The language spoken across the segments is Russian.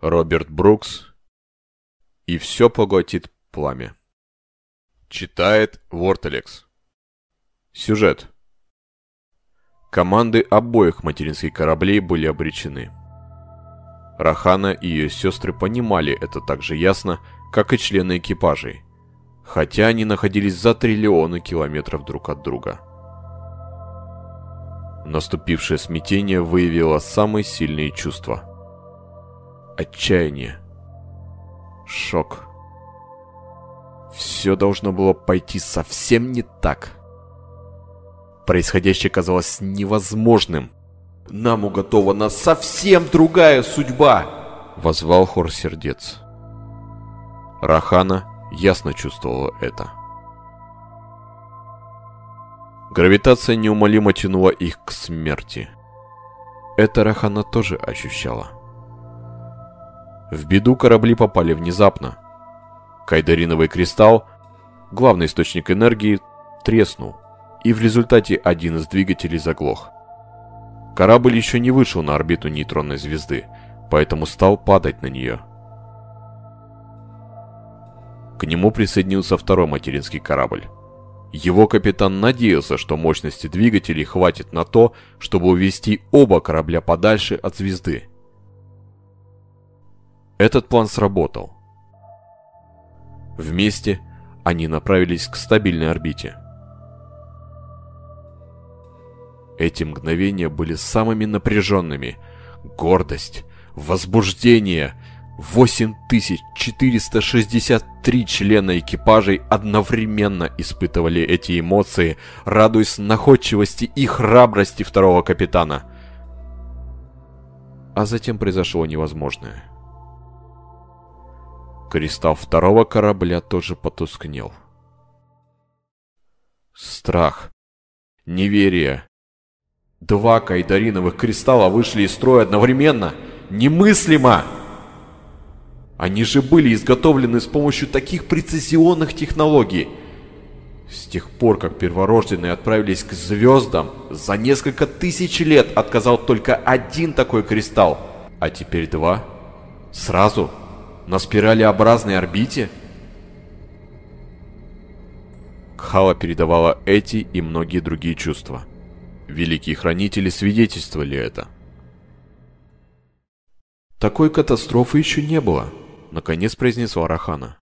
Роберт Брукс и все поглотит пламя. Читает Вортелекс. Сюжет. Команды обоих материнских кораблей были обречены. Рахана и ее сестры понимали это так же ясно, как и члены экипажей, хотя они находились за триллионы километров друг от друга. Наступившее смятение выявило самые сильные чувства – отчаяние, шок. Все должно было пойти совсем не так. Происходящее казалось невозможным. «Нам уготована совсем другая судьба!» — возвал хор сердец. Рахана ясно чувствовала это. Гравитация неумолимо тянула их к смерти. Это Рахана тоже ощущала. В беду корабли попали внезапно. Кайдариновый кристалл, главный источник энергии, треснул, и в результате один из двигателей заглох. Корабль еще не вышел на орбиту нейтронной звезды, поэтому стал падать на нее. К нему присоединился второй материнский корабль. Его капитан надеялся, что мощности двигателей хватит на то, чтобы увести оба корабля подальше от звезды. Этот план сработал. Вместе они направились к стабильной орбите. Эти мгновения были самыми напряженными. Гордость, возбуждение. 8463 члена экипажей одновременно испытывали эти эмоции, радуясь находчивости и храбрости второго капитана. А затем произошло невозможное. Кристалл второго корабля тоже потускнел. Страх. Неверие. Два кайдариновых кристалла вышли из строя одновременно. Немыслимо! Они же были изготовлены с помощью таких прецизионных технологий. С тех пор, как перворожденные отправились к звездам, за несколько тысяч лет отказал только один такой кристалл. А теперь два? Сразу? На спиралеобразной орбите? Кхала передавала эти и многие другие чувства. Великие хранители свидетельствовали это. «Такой катастрофы еще не было», — наконец произнесла Рахана.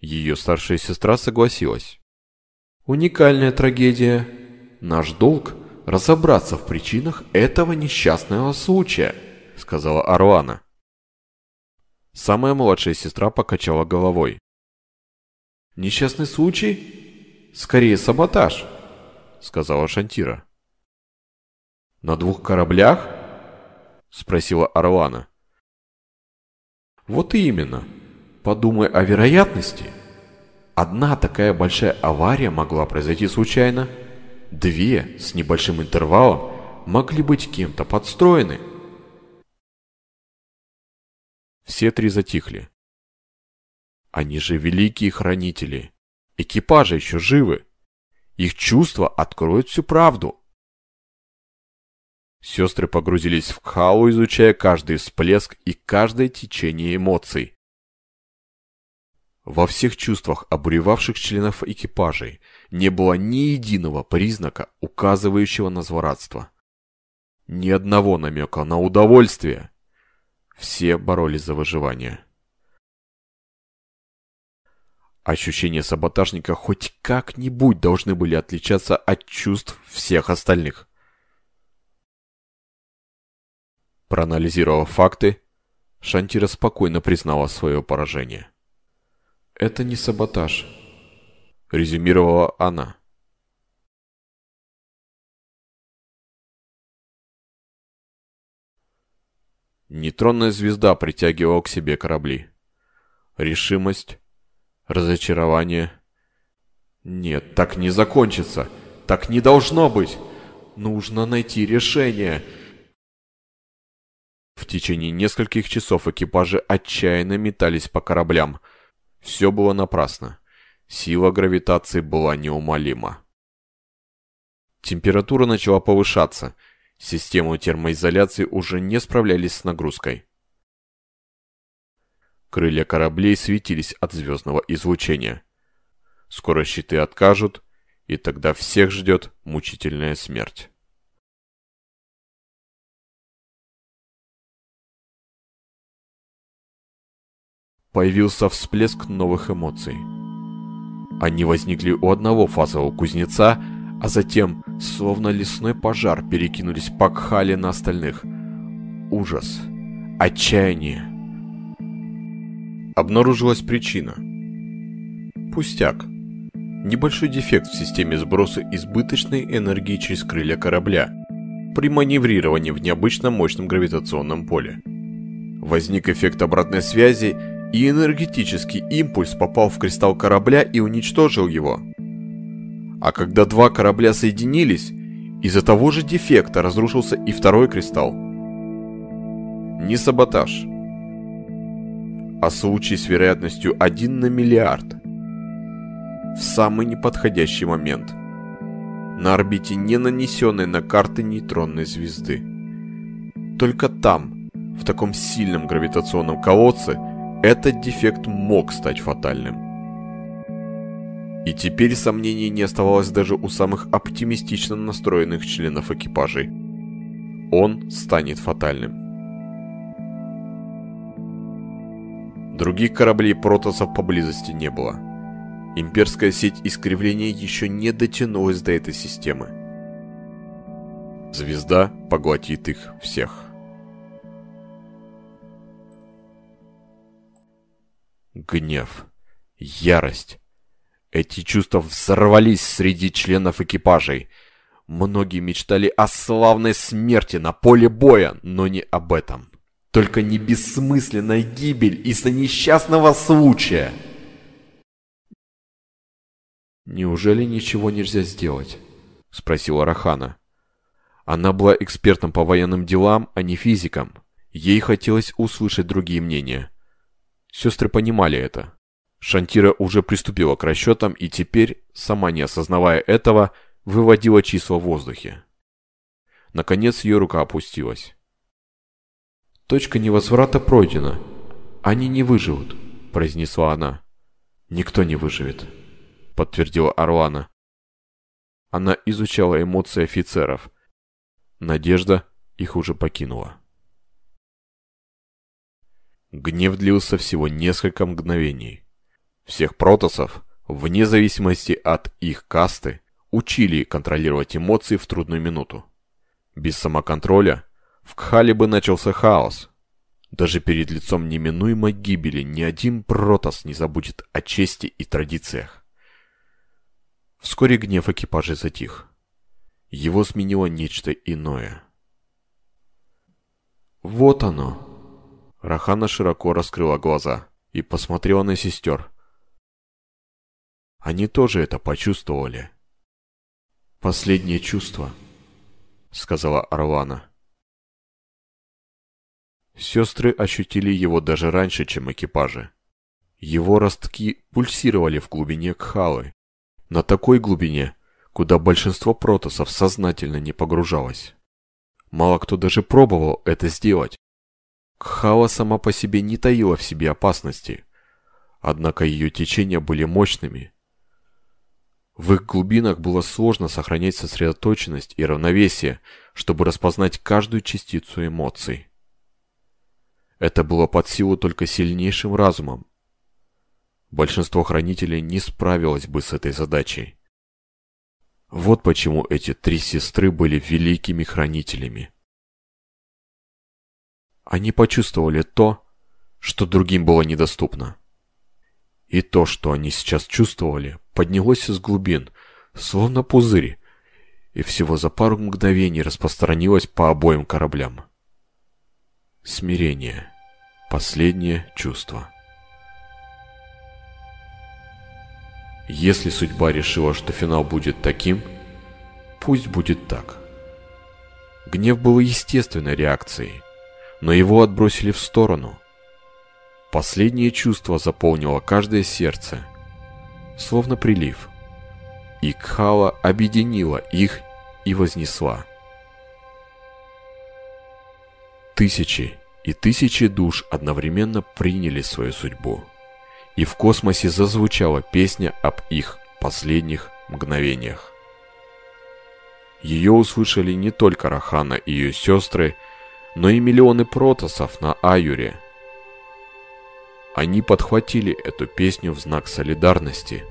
Ее старшая сестра согласилась. «Уникальная трагедия. Наш долг — разобраться в причинах этого несчастного случая», — сказала Аруана. Самая младшая сестра покачала головой. «Несчастный случай? Скорее саботаж», — сказала Шантира. «На двух кораблях?» — спросила Орлана. «Вот именно. Подумай о вероятности. Одна такая большая авария могла произойти случайно. Две с небольшим интервалом могли быть кем-то подстроены». Все три затихли. Они же великие хранители. Экипажи еще живы. Их чувства откроют всю правду. Сестры погрузились в Кхалу, изучая каждый всплеск и каждое течение эмоций. Во всех чувствах обуревавших членов экипажей не было ни единого признака, указывающего на злорадство. Ни одного намека на удовольствие. Все боролись за выживание. Ощущения саботажника хоть как-нибудь должны были отличаться от чувств всех остальных. Проанализировав факты, Шантира спокойно признала свое поражение. «Это не саботаж», — резюмировала она. Нейтронная звезда притягивала к себе корабли. Решимость, разочарование. Нет, так не закончится. Так не должно быть. Нужно найти решение. В течение нескольких часов экипажи отчаянно метались по кораблям. Все было напрасно. Сила гравитации была неумолима. Температура начала повышаться – Системы термоизоляции уже не справлялись с нагрузкой. Крылья кораблей светились от звездного излучения. Скоро щиты откажут, и тогда всех ждет мучительная смерть. Появился всплеск новых эмоций. Они возникли у одного фазового кузнеца, а затем, словно лесной пожар, перекинулись по Кхале на остальных. Ужас, отчаяние. Обнаружилась причина. Пустяк. Небольшой дефект в системе сброса избыточной энергии через крылья корабля при маневрировании в необычном мощном гравитационном поле. Возник эффект обратной связи, и энергетический импульс попал в кристалл корабля и уничтожил его. А когда два корабля соединились, из-за того же дефекта разрушился и второй кристалл. Не саботаж, а случай с вероятностью 1 на миллиард. В самый неподходящий момент. На орбите не нанесенной на карты нейтронной звезды. Только там, в таком сильном гравитационном колодце, этот дефект мог стать фатальным. И теперь сомнений не оставалось даже у самых оптимистично настроенных членов экипажей. Он станет фатальным. Других кораблей протосов поблизости не было. Имперская сеть искривления еще не дотянулась до этой системы. Звезда поглотит их всех. Гнев, ярость. Эти чувства взорвались среди членов экипажей. Многие мечтали о славной смерти на поле боя, но не об этом. Только не бессмысленная гибель из-за несчастного случая. «Неужели ничего нельзя сделать?» – спросила Рахана. Она была экспертом по военным делам, а не физиком. Ей хотелось услышать другие мнения. Сестры понимали это. Шантира уже приступила к расчетам и теперь, сама не осознавая этого, выводила числа в воздухе. Наконец ее рука опустилась. «Точка невозврата пройдена. Они не выживут», – произнесла она. «Никто не выживет», – подтвердила Орлана. Она изучала эмоции офицеров. Надежда их уже покинула. Гнев длился всего несколько мгновений. Всех протосов, вне зависимости от их касты, учили контролировать эмоции в трудную минуту. Без самоконтроля в Кхале бы начался хаос. Даже перед лицом неминуемой гибели ни один протос не забудет о чести и традициях. Вскоре гнев экипажа затих. Его сменило нечто иное. «Вот оно!» Рахана широко раскрыла глаза и посмотрела на сестер. Они тоже это почувствовали. «Последнее чувство», — сказала Орлана. Сестры ощутили его даже раньше, чем экипажи. Его ростки пульсировали в глубине Кхалы. На такой глубине, куда большинство протосов сознательно не погружалось. Мало кто даже пробовал это сделать. Кхала сама по себе не таила в себе опасности, однако ее течения были мощными. В их глубинах было сложно сохранять сосредоточенность и равновесие, чтобы распознать каждую частицу эмоций. Это было под силу только сильнейшим разумом. Большинство хранителей не справилось бы с этой задачей. Вот почему эти три сестры были великими хранителями. Они почувствовали то, что другим было недоступно. И то, что они сейчас чувствовали, поднялось из глубин, словно пузырь, и всего за пару мгновений распространилось по обоим кораблям. Смирение. Последнее чувство. Если судьба решила, что финал будет таким, пусть будет так. Гнев был естественной реакцией, но его отбросили в сторону. Последнее чувство заполнило каждое сердце, словно прилив. И Кхала объединила их и вознесла. Тысячи и тысячи душ одновременно приняли свою судьбу. И в космосе зазвучала песня об их последних мгновениях. Ее услышали не только Рахана и ее сестры, но и миллионы протосов на Аюре. Они подхватили эту песню в знак солидарности.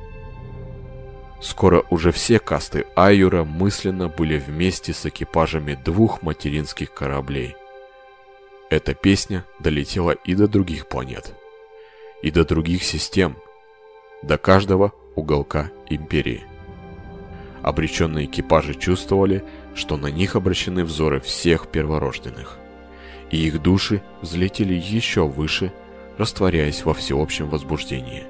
Скоро уже все касты Аюра мысленно были вместе с экипажами двух материнских кораблей. Эта песня долетела и до других планет, и до других систем, до каждого уголка Империи. Обреченные экипажи чувствовали, что на них обращены взоры всех перворожденных, и их души взлетели еще выше, растворяясь во всеобщем возбуждении.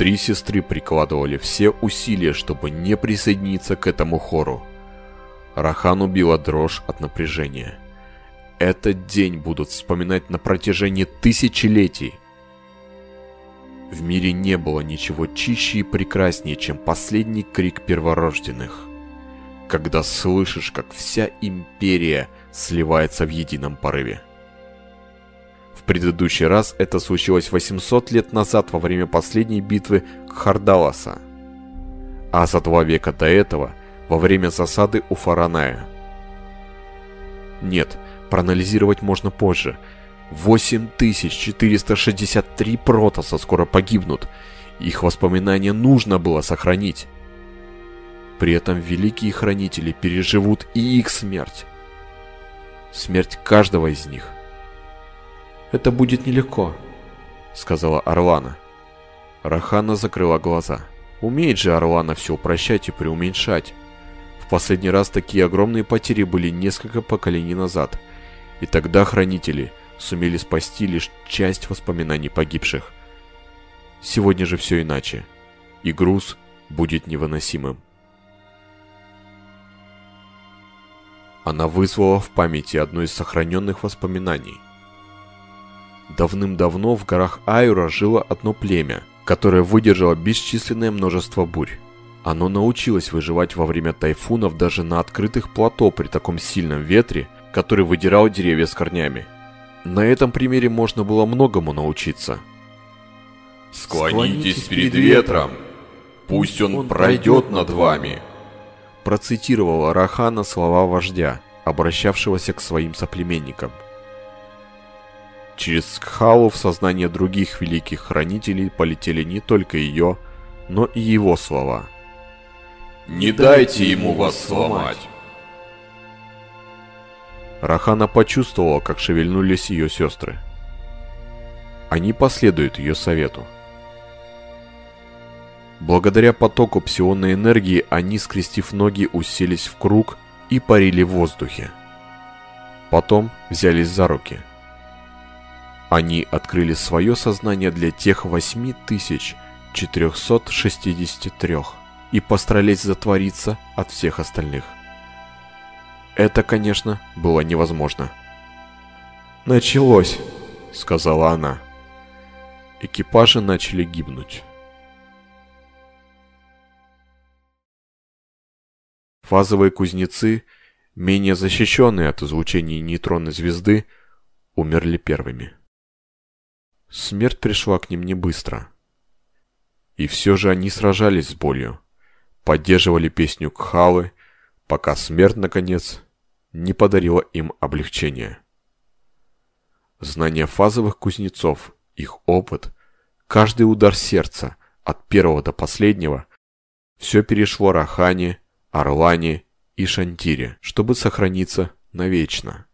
Три сестры прикладывали все усилия, чтобы не присоединиться к этому хору. Рахан убила дрожь от напряжения. Этот день будут вспоминать на протяжении тысячелетий. В мире не было ничего чище и прекраснее, чем последний крик перворожденных. Когда слышишь, как вся империя сливается в едином порыве. В предыдущий раз это случилось 800 лет назад во время последней битвы Кхардаласа. А за два века до этого, во время засады у Фараная. Нет, проанализировать можно позже – 8463 протоса скоро погибнут. Их воспоминания нужно было сохранить. При этом великие хранители переживут и их смерть. Смерть каждого из них. «Это будет нелегко», — сказала Орлана. Рахана закрыла глаза. Умеет же Орлана все упрощать и преуменьшать. В последний раз такие огромные потери были несколько поколений назад. И тогда хранители сумели спасти лишь часть воспоминаний погибших. Сегодня же все иначе, и груз будет невыносимым. Она вызвала в памяти одно из сохраненных воспоминаний. Давным-давно в горах Айура жило одно племя, которое выдержало бесчисленное множество бурь. Оно научилось выживать во время тайфунов даже на открытых плато при таком сильном ветре, который выдирал деревья с корнями. На этом примере можно было многому научиться. «Склонитесь перед ветром, пусть он пройдет над вами», процитировала Рахана слова вождя, обращавшегося к своим соплеменникам. Через Скхалу в сознание других великих хранителей полетели не только ее, но и его слова. «Не дайте ему вас сломать!» Рахана почувствовала, как шевельнулись ее сестры. Они последуют ее совету. Благодаря потоку псионной энергии они, скрестив ноги, уселись в круг и парили в воздухе. Потом взялись за руки. Они открыли свое сознание для тех 8463 и постарались затвориться от всех остальных. Это, конечно, было невозможно. «Началось», — сказала она. Экипажи начали гибнуть. Фазовые кузнецы, менее защищенные от излучений нейтронной звезды, умерли первыми. Смерть пришла к ним не быстро. И все же они сражались с болью, поддерживали песню Кхалы пока смерть, наконец, не подарила им облегчения. Знание фазовых кузнецов, их опыт, каждый удар сердца, от первого до последнего, все перешло Рахане, Орлане и Шантире, чтобы сохраниться навечно.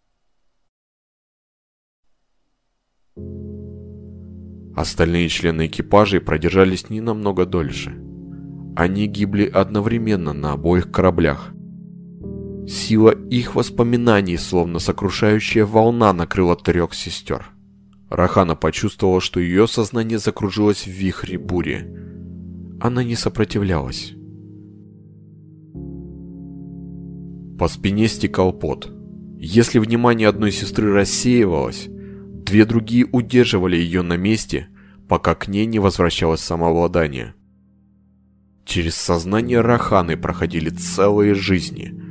Остальные члены экипажей продержались не намного дольше. Они гибли одновременно на обоих кораблях. Сила их воспоминаний, словно сокрушающая волна, накрыла трех сестер. Рахана почувствовала, что ее сознание закружилось в вихре бури. Она не сопротивлялась. По спине стекал пот. Если внимание одной сестры рассеивалось, две другие удерживали ее на месте, пока к ней не возвращалось самообладание. Через сознание Раханы проходили целые жизни –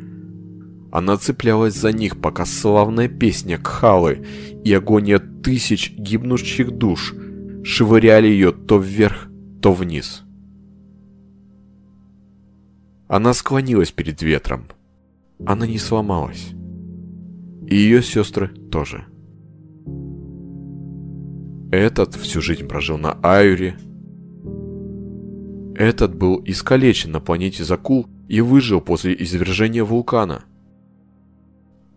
Она цеплялась за них, пока славная песня Кхалы и агония тысяч гибнущих душ швыряли ее то вверх, то вниз. Она склонилась перед ветром. Она не сломалась. И ее сестры тоже. Этот всю жизнь прожил на Айуре. Этот был искалечен на планете Закул и выжил после извержения вулкана –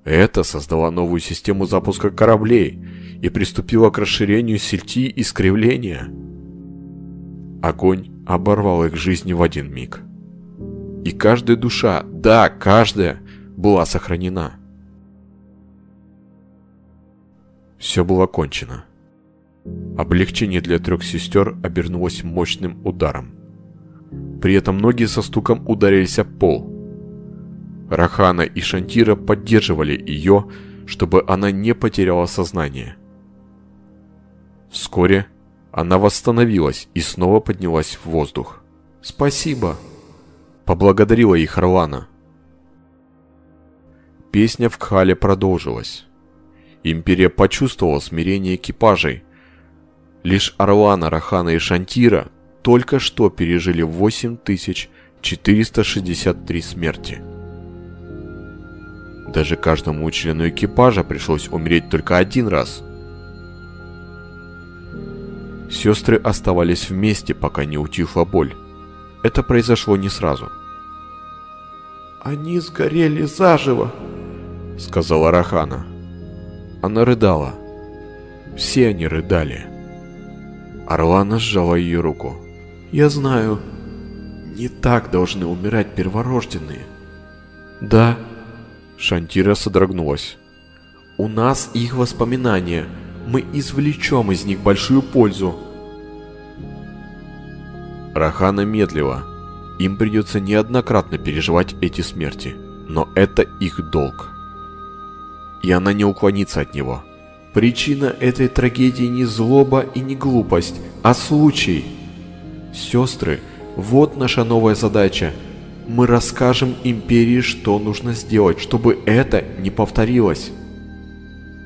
это создала новую систему запуска кораблей и приступила к расширению сети искривления. Огонь оборвал их жизни в один миг. И каждая душа, да, каждая, была сохранена. Все было кончено. Облегчение для трех сестер обернулось мощным ударом. При этом ноги со стуком ударились об пол – Рахана и Шантира поддерживали ее, чтобы она не потеряла сознание. Вскоре она восстановилась и снова поднялась в воздух. «Спасибо!» – поблагодарила их Арлана. Песня в Кхале продолжилась. Империя почувствовала смирение экипажей. Лишь Орлана, Рахана и Шантира только что пережили 8463 смерти. Даже каждому члену экипажа пришлось умереть только один раз. Сестры оставались вместе, пока не утихла боль. Это произошло не сразу. «Они сгорели заживо», — сказала Рахана. Она рыдала. Все они рыдали. Орлана сжала ее руку. «Я знаю, не так должны умирать перворожденные». «Да», Шантира содрогнулась. «У нас их воспоминания. Мы извлечем из них большую пользу». Рахана медлила. Им придется неоднократно переживать эти смерти, но это их долг. И она не уклонится от него. Причина этой трагедии не злоба и не глупость, а случай. Сестры, вот наша новая задача – мы расскажем империи, что нужно сделать, чтобы это не повторилось.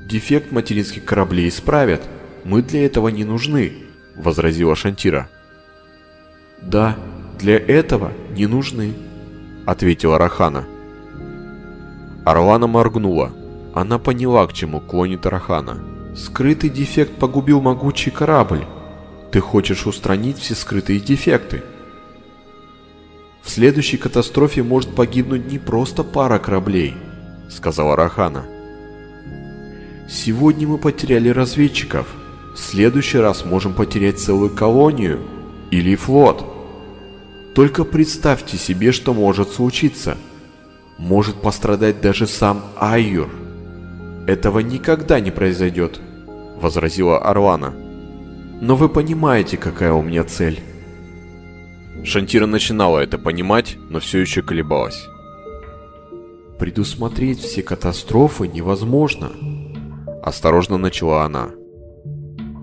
Дефект материнских кораблей исправят. Мы для этого не нужны, возразила Шантира. Да, для этого не нужны, ответила Рахана. Орлана моргнула. Она поняла, к чему клонит Рахана. Скрытый дефект погубил могучий корабль. Ты хочешь устранить все скрытые дефекты. В следующей катастрофе может погибнуть не просто пара кораблей, сказала Рахана. Сегодня мы потеряли разведчиков. В следующий раз можем потерять целую колонию или флот. Только представьте себе, что может случиться. Может пострадать даже сам Айюр. Этого никогда не произойдет, возразила Орлана. Но вы понимаете, какая у меня цель. Шантира начинала это понимать, но все еще колебалась. «Предусмотреть все катастрофы невозможно», – осторожно начала она.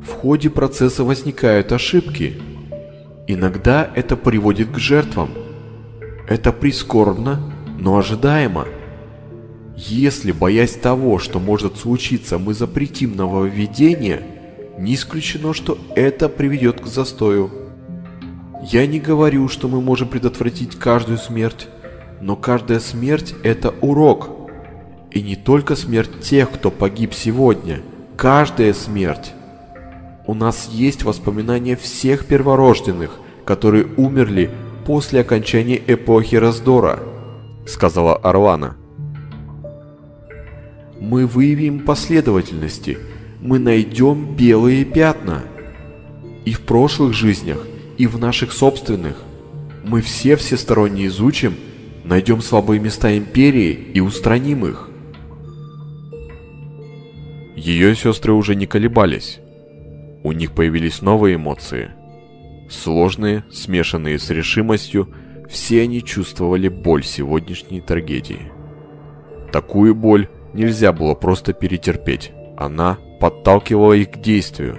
«В ходе процесса возникают ошибки. Иногда это приводит к жертвам. Это прискорбно, но ожидаемо. Если, боясь того, что может случиться, мы запретим нововведение, не исключено, что это приведет к застою. Я не говорю, что мы можем предотвратить каждую смерть, но каждая смерть – это урок. И не только смерть тех, кто погиб сегодня. Каждая смерть. У нас есть воспоминания всех перворожденных, которые умерли после окончания эпохи раздора, сказала Орлана. Мы выявим последовательности, мы найдем белые пятна. И в прошлых жизнях – и в наших собственных. Мы все всесторонне изучим, найдем слабые места Империи и устраним их. Ее сестры уже не колебались. У них появились новые эмоции. Сложные, смешанные с решимостью, все они чувствовали боль сегодняшней трагедии. Такую боль нельзя было просто перетерпеть. Она подталкивала их к действию.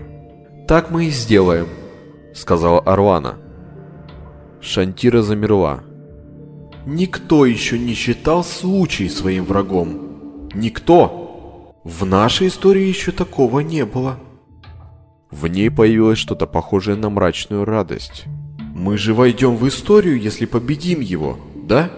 «Так мы и сделаем», — сказала Аруана. Шантира замерла. Никто еще не считал случай своим врагом. Никто. В нашей истории еще такого не было. В ней появилось что-то похожее на мрачную радость. Мы же войдем в историю, если победим его, да?